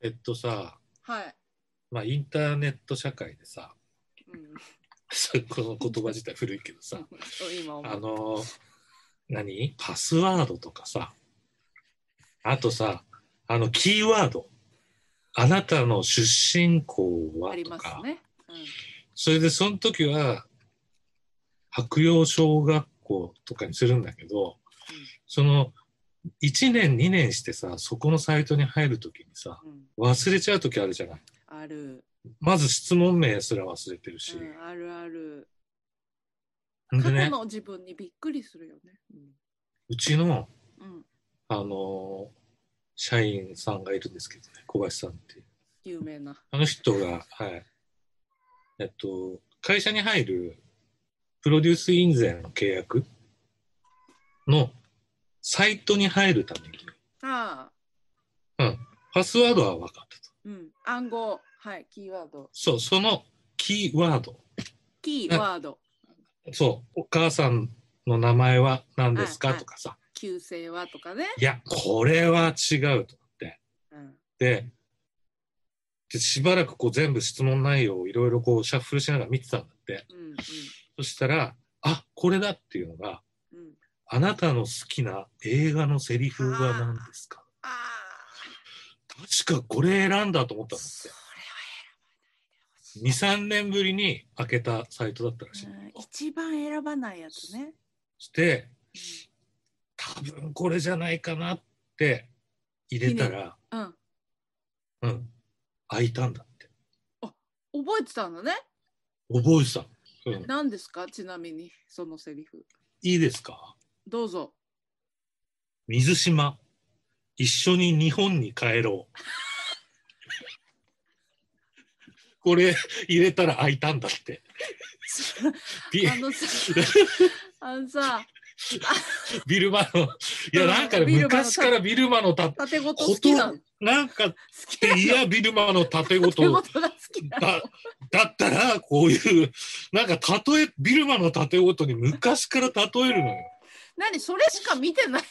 えっとさ、はい。まあ、インターネット社会でさ、うん、この言葉自体古いけどさ、あの、何？パスワードとかさ、あとさ、あの、キーワード。あなたの出身校ありはとか、ますね。それでその時は、白洋小学校とかにするんだけど、その、1年2年してさ、そこのサイトに入る時にさ、うん。うん。忘れちゃう時あるじゃない。ある。まず質問名すら忘れてるし。うん、あるある。過去の自分にびっくりするよね。うちの、うん。うん。あのー社員さんがいるんですけどね、小林さんっていう。有名な。あの人が、はい。えっと、会社に入るプロデュース印税の契約のサイトに入るために、ああ。うん、パスワードは分かったと。うん。暗号。はい。キーワード。そう、そのキーワード。キーワード。そう、お母さんの名前は何ですか？はいはいとかさ。旧姓はとかね。いや、これは違うと思って。うん。で、でしばらくこう全部質問内容をいろいろこうシャッフルしながら見てたんだって。うん。そしたら、あ、これだっていうのが、うん。うん。あなたの好きな映画のセリフは何ですか？あ確かこれ選んだと思ったんあ。だそれって。2、3年ぶりに開けたサイトだったらしい。一番選ばないやつね。して、多分これじゃないかなって入れたら、うん。うん、開いたんだって。覚えてたんだね。覚えてた。うん、何ですか？ちなみに、そのセリフ。いいですか？どうぞ。水島、一緒に日本に帰ろう。これ入れたら開いたんだって。ビあのさ、あのさ、ビルマの、いやなんかね昔からビルマのた、縦ごと好きななんか。いや、ビルマの縦ごと。だ、だったら、こういう、なんか例え、ビルマの縦ごとに昔から例えるのよ。何それしか見てない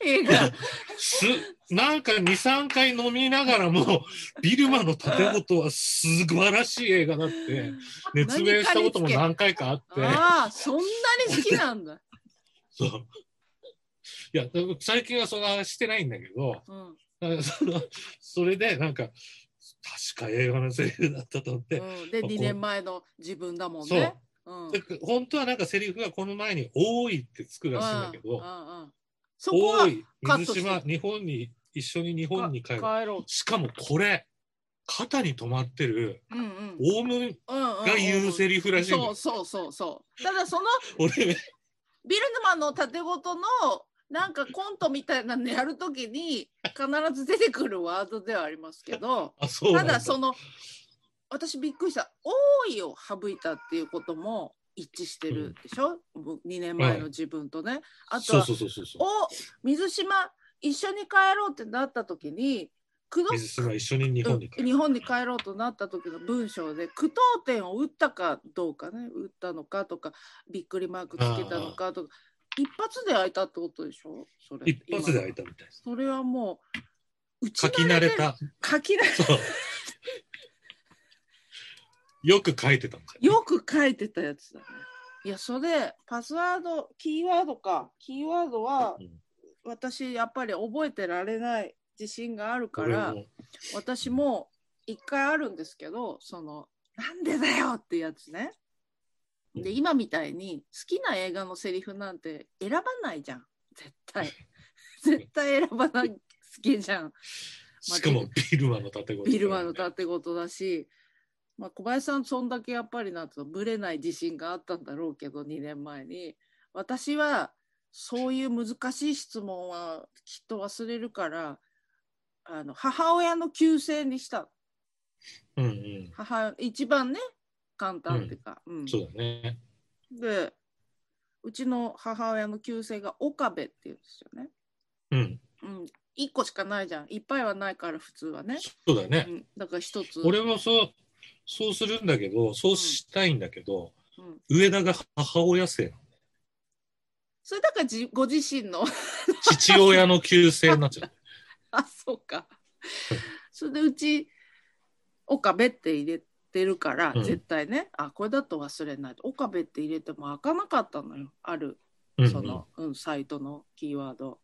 映画。す、なんか2、3回飲みながらも、ビルマの縦ごとは素晴らしい映画だって、熱弁したことも何回かあって、ああ、そんなに好きなんだ。そう。いや、最近はそんな話してないんだけど、うん。そのそれでなんか、確か映画のセリフだったと思って、うん、で、こう2年前の自分だもんそうね。うん。で本当はなんかセリフがこの前に多いってつくらしいんだけど、多い水島日本に一緒に日本に帰るしかもこれ肩に止まってるう。うんうん。オウムうんうんうんが言うセリフらしいんだよそうそうそうそう。ただその 俺ビルヌマンの縦ごとのなんかコントみたいなのやるときに必ず出てくるワードではありますけど あそうなただその私びっくりした「多い」を省いたっていうことも一致してるでしょ、2年前の自分とね。あとはお水島一緒に帰ろうってなった時に水島一緒に日本にうん日本に帰ろうとなった時の文章で句読点を打ったかどうかね。打ったのかとかびっくりマークつけたのかとか。一発で開いたってことでしょ？それ。一発で開いたたみたいです。それはもう打ち書き慣れてた書き慣れそうよく書いてたんだよよく書いてたやつだね。いやそれパスワードキーワードか。キーワードはうん。私やっぱり覚えてられない自信があるから私も一回あるんですけどその「なんでだよ!」ってやつね。で今みたいに好きな映画のセリフなんて選ばないじゃん。絶対。絶対選ばない好きじゃん。しかもビルマの縦ごとビルマの盾事だし、まあ、小林さんそんだけやっぱりなんとぶれない自信があったんだろうけど2年前に。私はそういう難しい質問はきっと忘れるからあの母親の旧姓にしたうんうん。母一番ね簡単っていうか、うん。そうだね。でうちの母親の旧姓が岡部っていうんですよね。うん。うん、1個しかないじゃん。いっぱいはないから普通はね。そうだね、うん、だから一つ。俺もそうそうするんだけどそうしたいんだけど、うん、上田が母親姓なの。それだからじご自身の。父親の旧姓になっちゃう。あそうか。それでうち岡部って入れてるから、うん。絶対ね。あこれだと忘れない。と岡部って入れても開かなかったのよ。あるうんその、うんサイトのキーワード。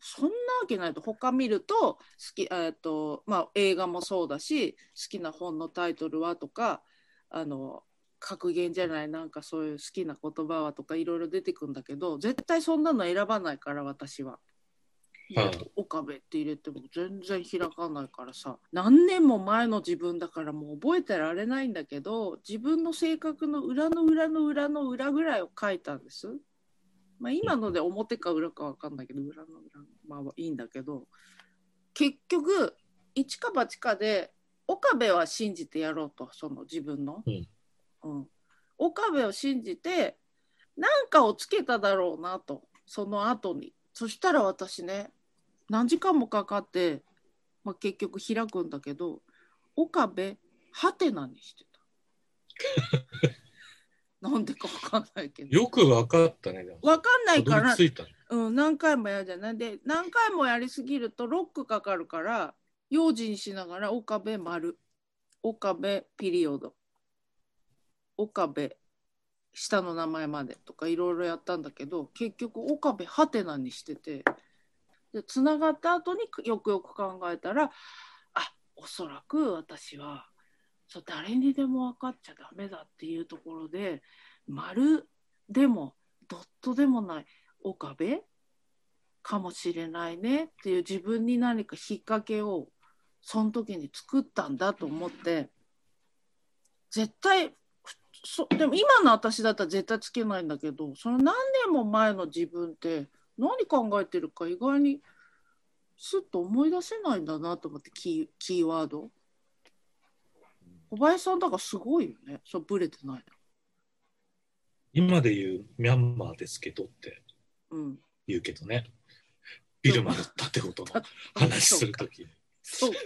そんなわけないと他見ると好き、えーとまあ、映画もそうだし好きな本のタイトルはとかあの格言じゃないなんかそういう好きな言葉はとかいろいろ出てくるんだけど絶対そんなの選ばないから私は。はい岡部って入れても全然開かないからさ何年も前の自分だからもう覚えてられないんだけど自分の性格の裏の裏の裏の裏ぐらいを書いたんです。まあ、今ので表か裏かわかんないけど裏の裏のまあいいんだけど結局一か八かで岡部は信じてやろうとその自分の、うん。うん。岡部を信じて何かをつけただろうなとその後に。そしたら私ね何時間もかかって、まあ、結局開くんだけど岡部ハテナにしてた なんでかわかんないけど。よくわかったね。わかんないから。うん、何回もやるじゃない。で何回もやりすぎるとロックかかるから用心しながら岡部丸。岡部ピリオド。岡部下の名前までとかいろいろやったんだけど結局岡部ハテナにしてて。でつながった後によくよく考えたらあおそらく私はそう誰にでも分かっちゃダメだっていうところで丸でもドットでもない岡部かもしれないねっていう自分に何か引っ掛けをその時に作ったんだと思って絶対そでも今の私だったら絶対つけないんだけどその何年も前の自分って何考えてるか意外にスッと思い出せないんだなと思ってキキーワード。小林さんだからすごいよね。そうブレてない今で言うミャンマーですけどってのうん。言うけどね。ビルマの盾事の話するとき。そうか。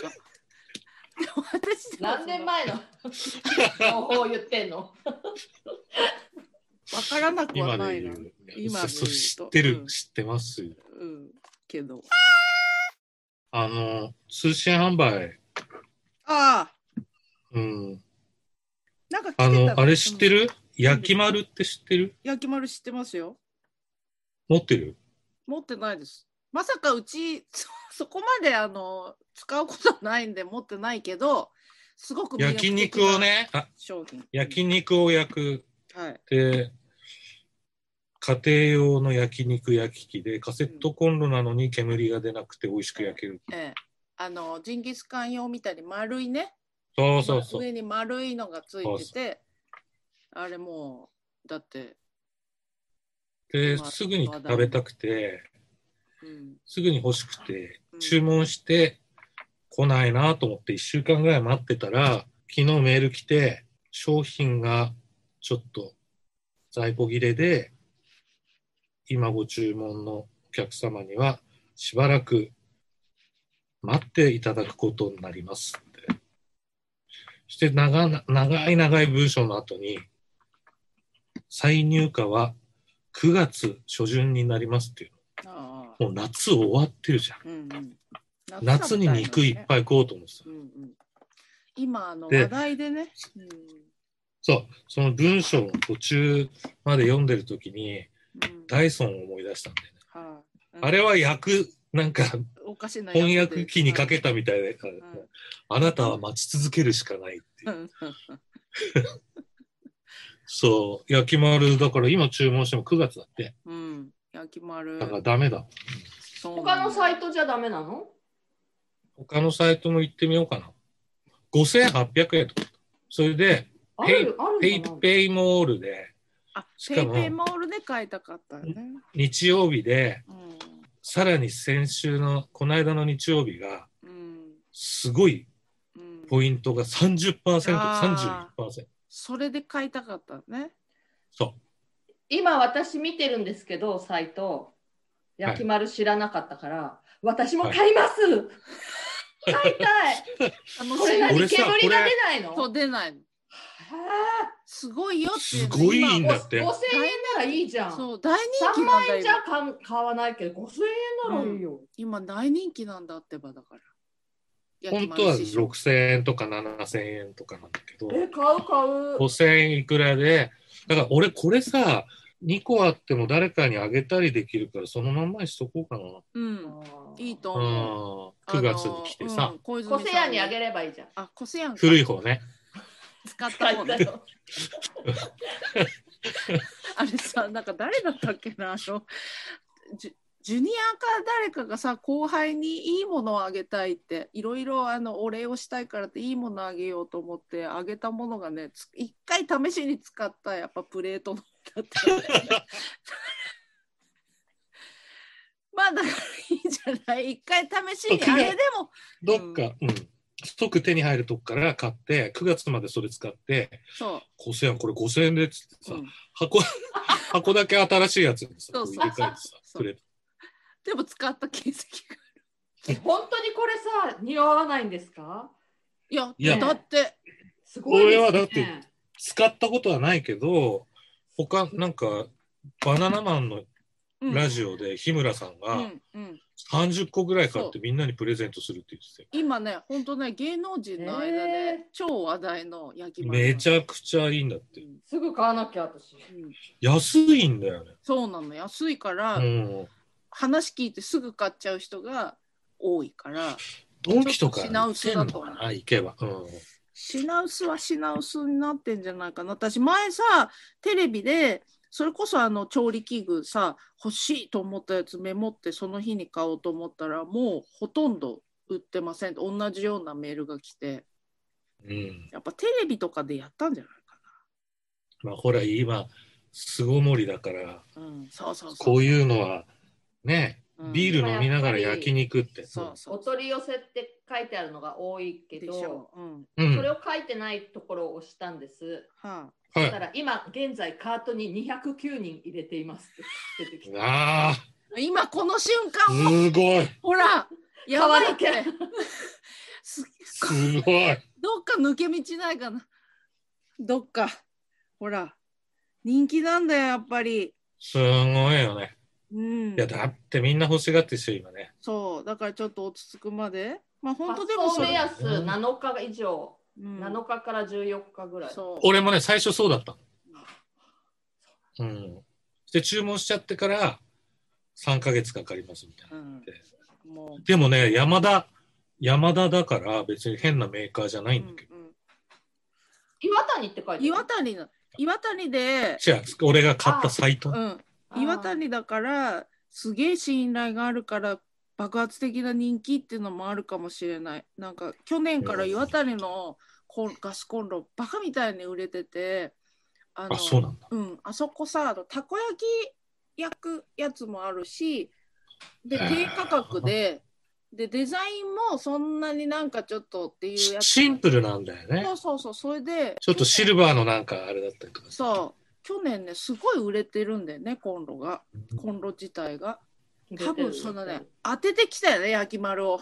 私でも何年前の情報を言ってんの？わからなくは今ないな。で言う。今で言うと。そう知ってる、うん。知ってます。うん。けど。あの、通信販売、ああうん。なんかあの、あれ知ってうんる焼き丸って知ってる？焼き丸知ってますよ。持ってる？持ってないです。まさかうちそそこまであの使うことはないんで持ってないけどすごく焼な肉をね、あ商品。焼肉を焼く。はい。で、家庭用の焼肉焼き器で、カセットコンロなのに煙が出なくて美味しく焼ける。ええ。あのジンギスカン用みたいに丸いねそうそうそう。上に丸いのがついててあれもうだって、で、まあすぐに食べたくて、うん、すぐに欲しくてう、ん。注文して、来ないなと思って1週間ぐらい待ってたら、昨日メール来て、商品がちょっと在庫切れで、今ご注文のお客様にはしばらく待っていただくことになりますして長な長い長い文章の後に、再入荷は9月初旬になりますっていう。もう夏終わってるじゃん。うんうん、夏に肉いっぱい食おうと思ってた。う。んうん、今あので話題でね、うん。そう、その文章の途中まで読んでる時に、うん。ダイソンを思い出したんだよね。はい。あれは訳、なんかおかしな翻訳機にかけた、たみたいで、あなたは待ち続けるしかないっていう。う。んそう、焼き丸だから今注文しても9月だって。うん、焼き丸だからダメだ。他のサイトトじゃダメなの？他のサイトも行ってみようかな。5800円とか。それで、あペイペイペイモールで、あしかもペイペイモールで買いたかったよね、日曜日で、うさらに先週の、この間の日曜日が、んうん。すごいうん、ポイント。が30%、あ31%。それで買いたかったね。そ今私見てるんですけどサイト。焼き丸知らなかったから、私も買います、買いたい。楽しいこれ何？煙が出ないの？そう出ないの。へすごいよすごいいいん今だって。ー5000円ならいいじゃん。そう大人気3万なんだ今円じゃ買買わないけど5000円ならいいよ、今大人気なんだってばだから。本当は6000円とか7000円とかなんだけど、え、買う買う。5000円いくらで、だから俺これさ、2個あっても誰かにあげたりできるから、そのまんまにしとこうかな。うん。いいとう。ん、思う。9月に来てさ、小コセヤにあげればいいじゃん。あ、コセヤ古い方ね。使った方ね。よ。あれさ、なんか誰だったっけな、あの、ジュジュニアか誰かがさ、後輩にいいものをあげたいって、いろいろあのお礼をしたいからっていいものあげようと思ってあげたものがね、つ一回試しに使ったやっぱプレートのだった。まあだからいいじゃない。一回試しにあれでも、どっか、うん、即手に入るとこから買って、9月までそれ使って、そ5000円、これ5000円でっつってう。さ、うん。箱、箱だけ新しいやつにさ、入れ替えてさ、くれでも使った形跡が。本当にこれさ、似合わないんですか？いや、いや。だって、すごいね。これはだって使ったことはないけど、他、なんか、バナナマンのうんラジオで日村さんうがんうん、30個ぐらい買ってみんなにプレゼントするって言ってたよ。今ね、本当ね、芸能人の間でえー超話題の焼き丸めちゃくちゃいいんだって。すぐ買わなきゃ私。うん安いんだよね。そうなの、安いから、うん。話聞いてすぐ買っちゃう人が多いから、ドンキとか品薄だとのかな行けば。うん。品薄は品薄になってんじゃないかな。私、前さ、テレビで、それこそあの調理器具さ、欲しいと思ったやつメモってその日に買おうと思ったら、もうほとんど売ってません同じようなメールが来て、うん。やっぱテレビとかでやったんじゃないかまあほら、今、巣ごもりだから、な。うん、そうそう。こういうのは、ね、うんビール飲みながら焼肉って。そうそうお取り寄せって書いてあるのが多いけど、う。うん。うん。それを書いてないところを押したんです。はそしたはら今現在カートに209人入れていますって出てき。ああ、あ、今この瞬間も、すごい。ほら、やばいっ すごい。どっか抜け道ないかな。どっか。ほら、人気なんだよ、やっぱり。すごいよね。うんい。や、だってみんな欲しがってるし、今ね。そう、だからちょっと落ち着くまで。まあ本当発でもそれ。送目安7日以上、うん7日から14日ぐらい。そう。俺もね、最初そうだったの。うん。で、注文しちゃってから、3ヶ月かかりますみたいな。うん、もでもね、山田、山田だから別に変なメーカーじゃなう、いんだけど。うんうん岩谷って書いてある。岩谷の、岩谷で、違う、俺が買ったサイトう。ん、岩谷だから、すげえ信頼があるから、爆発的な人気っていうのもあるかもしれない。なんか、去年から岩谷のガスコンロ、バカみたいに売れてて、あのあ、そうなんだ。うん、あそこさあのたこ焼き焼くやつもあるしで低価格ででデザインもそんなになんかちょっとっていうやつシンプルなんだよねそ。うそうそうそれでちょっとシルバーのなんかあれだったりとか。そう去年ねすごい売れてるんだよねコンロが。コンロ自体が。多分そのね当ててきたよね焼き丸を。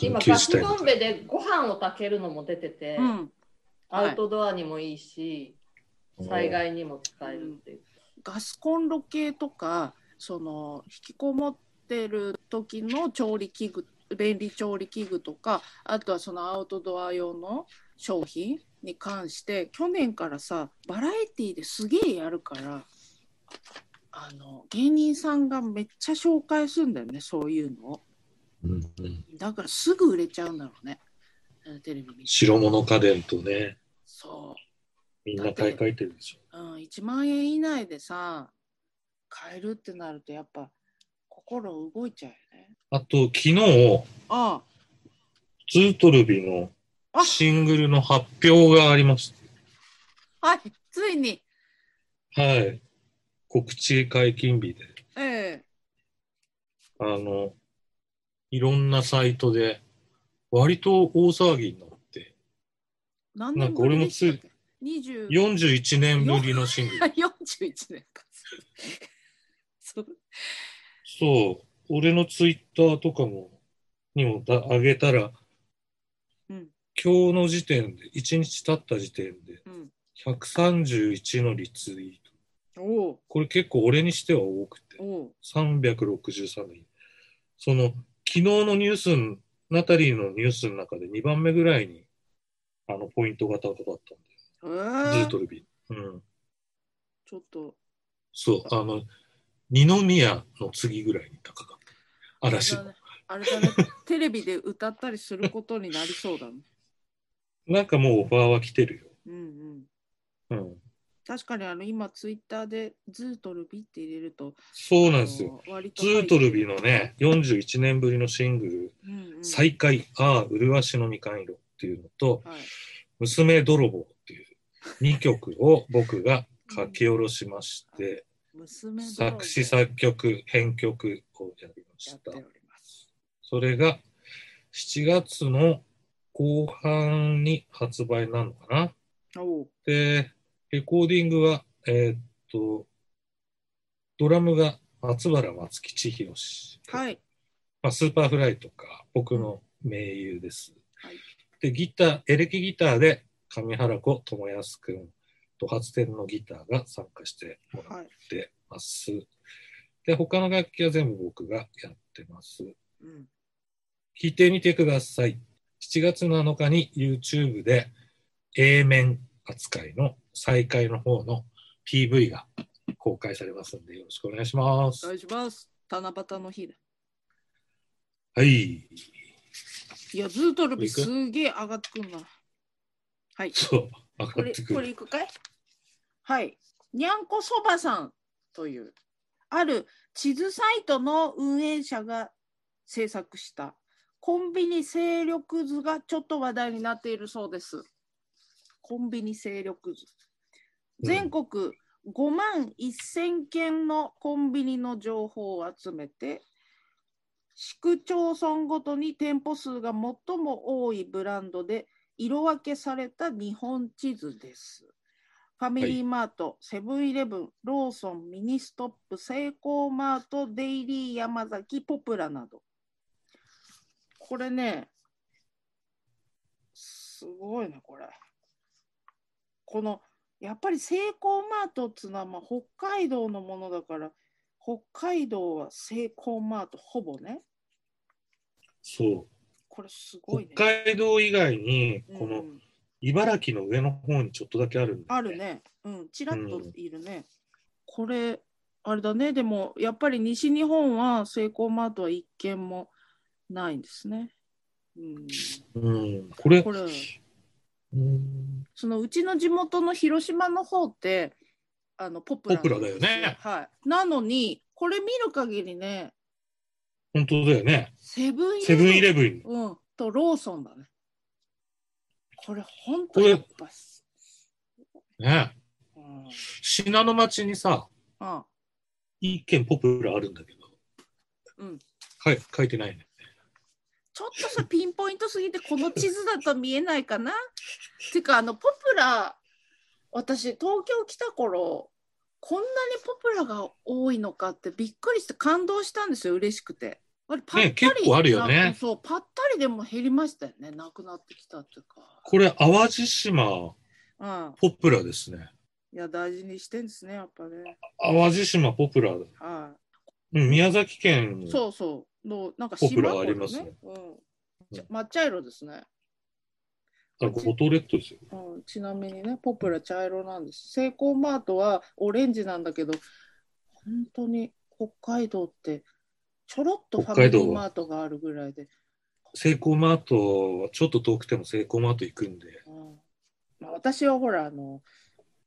今ガスボンベでご飯を炊けるのも出てて、うん。アウトドアにもいいし、災害にも使えるっていう。ガスコンロ系とかその引きこもってる時の調理器具便利調理器具とかあとはそのアウトドア用の商品に関して去年からさバラエティーですげえやるからあの芸人さんがめっちゃ紹介するんだよねそういうのを。うんうん。だからすぐ売れちゃうんだろうねテレビ見て。白物家電とね、そみんな買い替えてるでしょ。う、うん、1万円以内でさ買えるってなるとやっぱ心動いちゃうよね。あと、昨日、あツートルビのあシングルの発表がありましあはいついに。た。はい。告知解禁日で、ええ。あの、いろんなサイトで、割と大騒ぎになって、何年なんか俺もぶりでしたっけ？20 41年ぶりのシングル。41年か。そう。そう、俺のツイッターとかも、にもだ上げたら、うん今日の時点で、1日経った時点で、うん131のリツイート。おうこれ結構俺にしては多くて、おう363人。その、昨日のニュースナタリーのニュースの中で2番目ぐらいに、あの、ポイントが高かったんえで、ズーートルビ。うん。ちょっとそう、あの、二宮の次ぐらいに高かった。嵐の。あれだね、テレビで歌ったりすることになりそうだね。なんかもうオファーは来てるよ。うんうん。うん。確かにあの今ツイッターでズートルビって入れると、そうなんですよ。ズートルビのね、41年ぶりのシングル、うんうん、再会、ああ、麗しのみかん色っていうのと、はい、娘泥棒っていう2曲を僕が書き下ろしまして、娘泥棒作詞作曲、編曲をやりまやした。それが7月の後半に発売なのかな？で、レコーディングは、えーっと、ドラムが松原マツキチ寛氏。はい。まあ、 Superfly とか、僕の盟友です。はいで、ギター、エレキギターで上原子友康くんと怒髪天のギターが参加してもらっはい。てます。で、他の楽器は全部僕がやってます。うん。聞いてみてください。7月7日に YouTube で A 面扱いの再開の方の PV が公開されますのでよろしくお願いします。お願いします。七夕の日だ。はい。いや、ズートルビすげえ上がってくんな。はい。そう、上これ、がってくる。これいくかい？はい。にゃんこそばさんという、ある地図サイトの運営者が制作したコンビニ勢力図がちょっと話題になっているそうです。コンビニ勢力図。うん全国5万1000件のコンビニの情報を集めて、市区町村ごとに店舗数が最も多いブランドで色分けされた日本地図です。ファミリーマート、セブンイレブン、ローソン、ミニストップ、セイコーマート、デイリーヤマザキ、ポプラなど。これね、すごいね、これ。この、やっぱりセイコーマートっつうのは、まあ、北海道のものだから、北海道はセイコーマートほぼね。そこれすごいね。北海道以外に、このうん茨城の上の方にちょっとだけあるんだよある。ね。うん、ちらっといるね。これ、あれだね。でも、やっぱり西日本はセイコーマートは一件もないんですね。うん、うん、これ、これ、うん、そのうちの地元の広島の方って、あのポプラポプラだよねはい。なのに、これ見る限りね、本当だよね。セブンイレブンセブンイレブン。うん、とローソンだね。これ、本当これやっぱ、ね。うん、信濃町にさ、あ一軒ポプラあるんだけど、うん。はい、書いてないね。ちょっとさ、ピンポイントすぎて、この地図だと見えないかな？てか、あの、ポプラ、私、東京来た頃、こんなにポプラが多いのかってびっくりして感動したんですよ、嬉ししくて。あれ、ぱったり、結構あるよねなそう、ぱったりでも減りましたよね、なくなってきたっていうか。これ、淡路島うん。ポプラですね。いや、大事にしてんですね、やっぱね。淡路島ポプラ。うん、は宮崎県い。そうそう。のなんかポプラ島ありますねうん。ち抹茶色ですね。あ五島列島ですよ。うん、ちなみにね、ポプラ茶色なんです。セイコーマートはオレンジなんだけど、本当に北海道ってちょろっとファミリーマートがあるぐらいで、セイコーマートはちょっと遠くてもセイコーマート行くんで、うんまあ、私はほらあの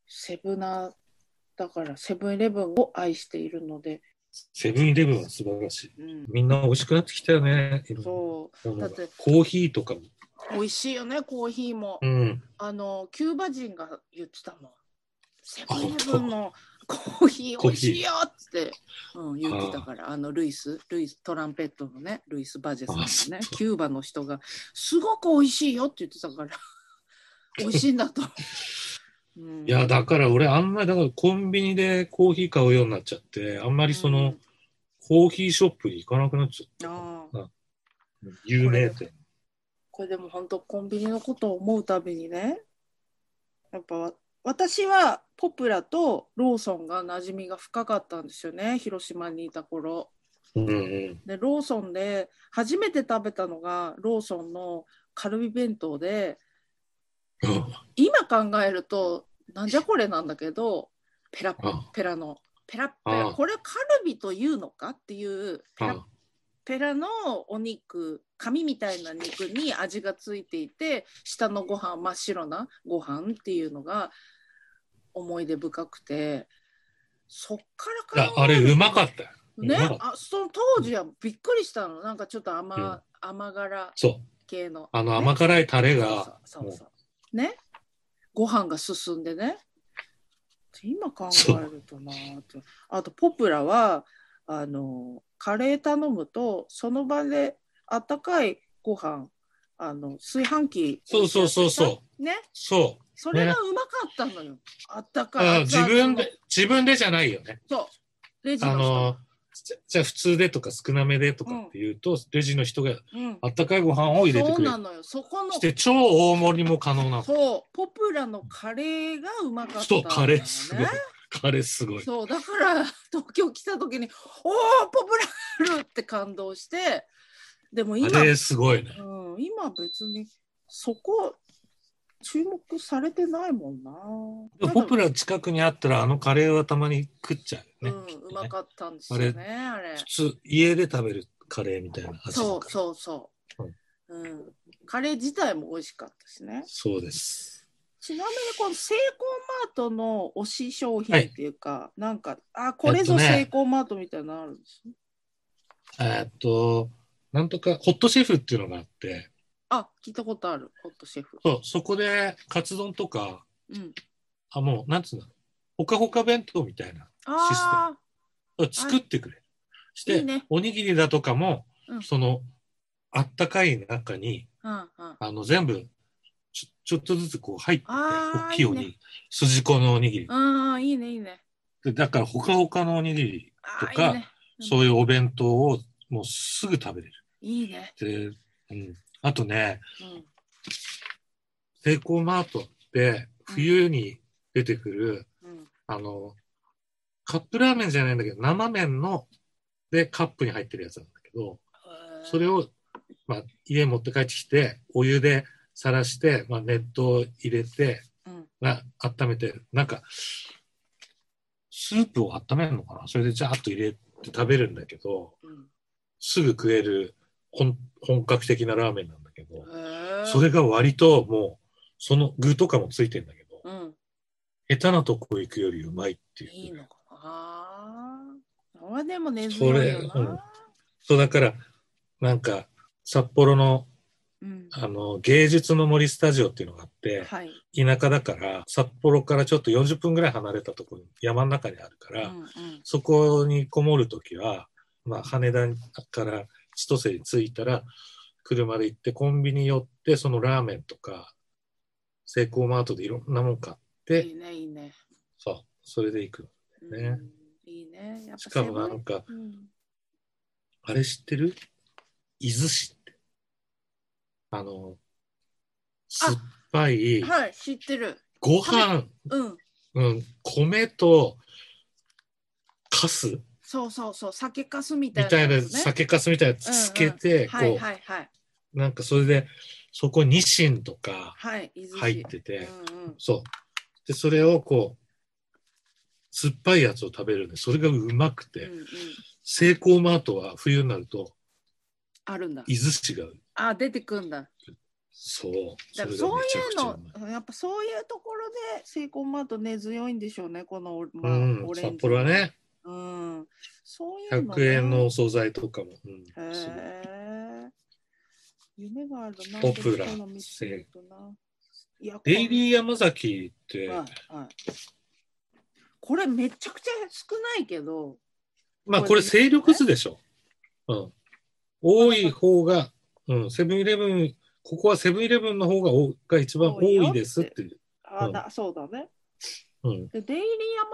セブナだからセブンイレブンを愛しているので、セブンイレブンは素晴らしい。うん、みんな美味しくなってきたよね。そものがだって。コーヒーとかも。う美味しいよねコーヒーも、うん。あのキューバ人が言ってたもん。セブンイレブンのコーヒー美味しいよって、うん、言ってたから。あのルイス。ルイストランペットのね。ルイス・バジェさんあそのねう。キューバの人がすごく美味しいよって言ってたから。美味しいんだと、うん、いや、だから俺あんまり、だからコンビニでコーヒー買うようになっちゃって、あんまりその、コーヒーショップに行かなくなっちゃった。有名店。これでも本当コンビニのことを思うたびにねやっぱ私はポプラとローソンが馴染みが深かったんですよね広島にいた頃うんうん。でローソンで初めて食べたのがローソンのカルビ弁当でうん今考えるとなんじゃこれなんだけどペラッあペラのペラッペあラこれカルビというのかっていうペラッあペラのお肉紙みたいな肉に味がついていて下のご飯真っ白なご飯っていうのが思い出深くてそっから考えああれうまかったよ。ねあその当時はびっくりしたの。なんかちょっと甘,、うん。甘辛そう。系の。あのね。甘辛いタレが、そうそうそうね。ご飯が進んでね。今考えるとなーって。あとポプラはあのカレー頼むとその場であったかいご飯あの炊飯器そうそうそうそう。ね。そう。それがうまかったのよ、あったかい自分で、自分でじゃないよね。そう。レジの人。あの、じゃあ普通でとか少なめでとかっていうと、レジの人がうんあったかいご飯を入れてくれるそうな。のよそこのして超大盛りも可能なの。そうポプラのカレーがうまかったねそう、カレーすごい。カレーすごい。そうだから東京来た時に「おおポプラある!」って感動してでも今、カレーすごいね。うん、今別にそこ注目されてないもんな。ポプラ近くにあったらあのカレーはたまに食っちゃうよね。うん、うまかったんですよねあれ普通、家で食べるカレーみたいな味だそうそうそう、うん、カレー自体も美味しかったしね。そうです。ちなみにこのセイコーマートの推し商品っていうか、なんかあこれぞセイコーマートみたいなのあるんです、えーっと、なんとか、ホットシェフっていうのがあって、あ聞いたことあるホットシェフそう、そこでカツ丼とか、うんあ、もう、なんつうの、ほかほか弁当みたいな、あ作ってくれ。して、いいねおにぎりだとかも、うんその、あったかい中に、あうんうんあの、全部、ちょちょっとずつこう入ってて、あー大きいおにぎり、筋子のおにぎり。ああ、いいね、いいね。でだから、ほかほかのおにぎりとかいいね。うんそういうお弁当をもうすぐ食べれる。いいね。で、うん。あとね、うん。セイコーマートって冬に出てくる、うん。あの、カップラーメンじゃないんだけど、生麺の、でカップに入ってるやつなんだけど、それを、を、まあ、家に持って帰ってきて、お湯でさらして、まあ、熱湯を入れて、うん。な温めて、なんか、スープを温めるのかな？それでジャーッと入れて食べるんだけど、うんすぐ食える本本格的なラーメンなんだけど、それが割ともう、その具とかもついてんだけど、うん。下手なとこ行くよりうまいっていう。いいのかな。ああ。れでも根そ強いよれうんな。そうだから、なんか、札幌の、うん。あの、芸術の森スタジオっていうのがあって、はい。田舎だから、札幌からちょっと40分ぐらい離れたところに、山の中にあるから、うんうん。そこにこもるときは、まあ、羽田から千歳に着いたら、車で行って、コンビニ寄って、そのラーメンとか、セイコーマートでいろんなもん買って、いいね、いいね。そう、それで行く。うんねいいね。やっぱしかもなんか、うんあれ知ってる？伊豆市って。あの、酸っぱい、はい、知ってる。ご飯、うん。うん、米と、かすそうそうそう。酒かすみたいみたいな、酒かすみたいなやつつけて、はいこはいはい。う、なんかそれで、そこにニシンとか入ってて、うんうん。そう。で、それをこう、酸っぱいやつを食べるんで、それがうまくて、うんうん。セイコーマートは冬になると、あるんだ。伊豆市が、あ、出てくんだ。そう。だからそういうの、やっぱそういうところでセイコーマート根強いんでしょうね、この、まあ、うんオ、レンジ。札幌は。ね、うん。そういうの、ね。100円のお惣菜とかも、うん、へ。夢があるな。ポプラデイリー山崎って、はいはい。これめちゃくちゃ少ないけど、まあこれ勢力図でしょ。うん。多い方が、うん、セブンイレブン、ここはセブンイレブンの方が多が一番多いですっていう。うんそうだね。うん。でデイリー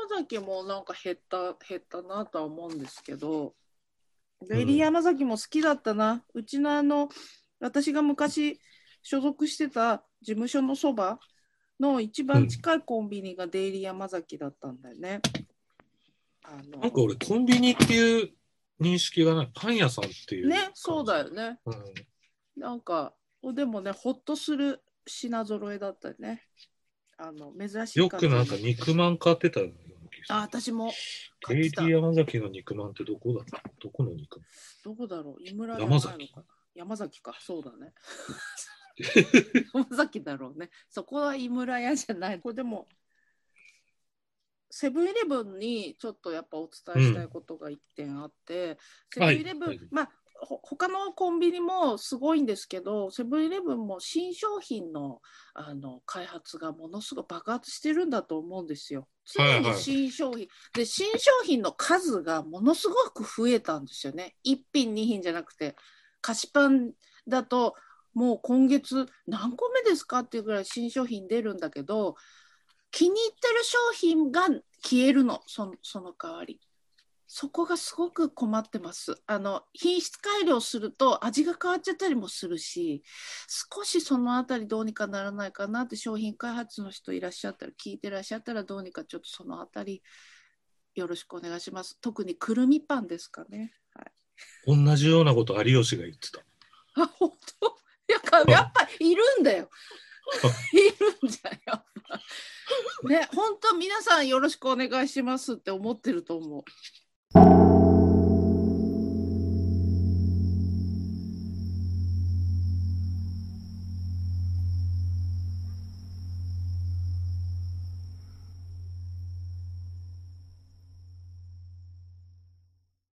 山崎もなんか減った減ったなとは思うんですけど、デイリー山崎も好きだったな。うちのあの私が昔所属してた事務所のそばの一番近いコンビニがデイリー山崎だったんだよね。あのなんか俺コンビニっていう認識がない。パン屋さんっていう。ね、そうだよ。ね。うん。なんか、でもね、ほっとする品揃えだったりね。あの、珍しいよくなんか肉まん買ってたよあ、私もる。買ってたレイディ。山崎の肉まんってどこだどこの肉？まんどこだろう？井村山崎山崎か、そうだね。山崎だろうね。そこは井村屋じゃない。これでも、セブンイレブンにちょっとやっぱお伝えしたいことが一点あって、セブンイレブン、はいまあ、ほ他のコンビニもすごいんですけど、セブンイレブンも新商品のあの開発がものすごい爆発してるんだと思うんですよ。常にはいはい新商品、で新商品の数がものすごく増えたんですよね。1品2品じゃなくて菓子パンだともう今月何個目ですかっていうぐらい新商品出るんだけど気に入ってる商品が消えるのそのその代わり。そこがすごく困ってます。あの品質改良すると味が変わっちゃったりもするし少しそのあたりどうにかならないかなって商品開発の人いらっしゃったら聞いてらっしゃったらどうにかちょっとそのあたりよろしくお願いします。特にくるみパンですかね。はい、同じようなこと有吉が言ってた。あ本当？やっぱやっぱいるんだよ。いるんじゃんやっぱ。ね本当皆さんよろしくお願いしますって思ってると思う。you